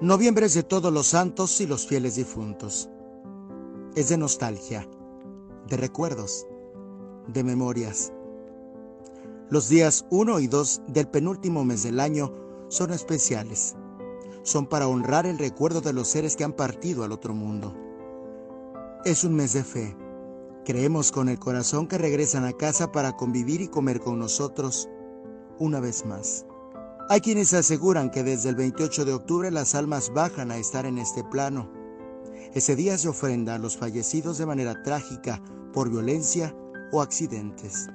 Noviembre es de todos los santos y los fieles difuntos. Es de nostalgia, de recuerdos, de memorias. Los días 1 y 2 del penúltimo mes del año son especiales. Son para honrar el recuerdo de los seres que han partido al otro mundo. Es un mes de fe. Creemos con el corazón que regresan a casa para convivir y comer con nosotros una vez más. Hay quienes aseguran que desde el 28 de octubre las almas bajan a estar en este plano. Ese día se ofrenda a los fallecidos de manera trágica por violencia o accidentes.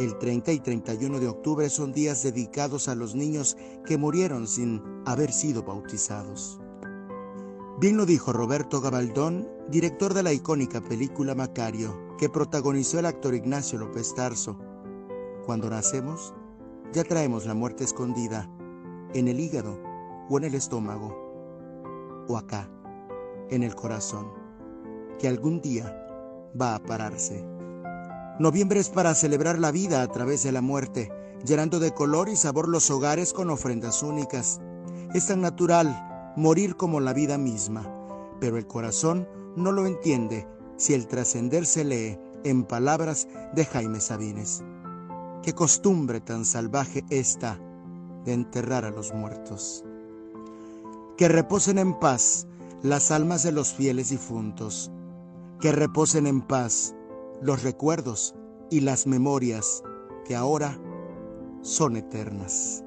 El 30 y 31 de octubre son días dedicados a los niños que murieron sin haber sido bautizados. Bien lo dijo Roberto Gabaldón, director de la icónica película Macario, que protagonizó el actor Ignacio López Tarso. Cuando nacemos, ya traemos la muerte escondida en el hígado o en el estómago o acá, en el corazón, que algún día va a pararse. Noviembre es para celebrar la vida a través de la muerte, llenando de color y sabor los hogares con ofrendas únicas. Es tan natural morir como la vida misma, pero el corazón no lo entiende si el trascender se lee en palabras de Jaime Sabines. Qué costumbre tan salvaje esta de enterrar a los muertos. Que reposen en paz las almas de los fieles difuntos. Que reposen en paz los recuerdos y las memorias que ahora son eternas.